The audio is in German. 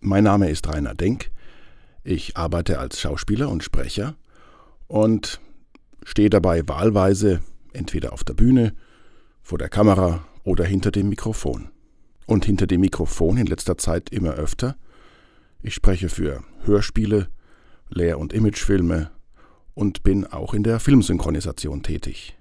Mein Name ist Rainer Denk. Ich arbeite als Schauspieler und Sprecher und stehe dabei wahlweise entweder auf der Bühne, vor der Kamera oder hinter dem Mikrofon. Und hinter dem Mikrofon in letzter Zeit immer öfter. Ich spreche für Hörspiele, Lehr- und Imagefilme und bin auch in der Filmsynchronisation tätig.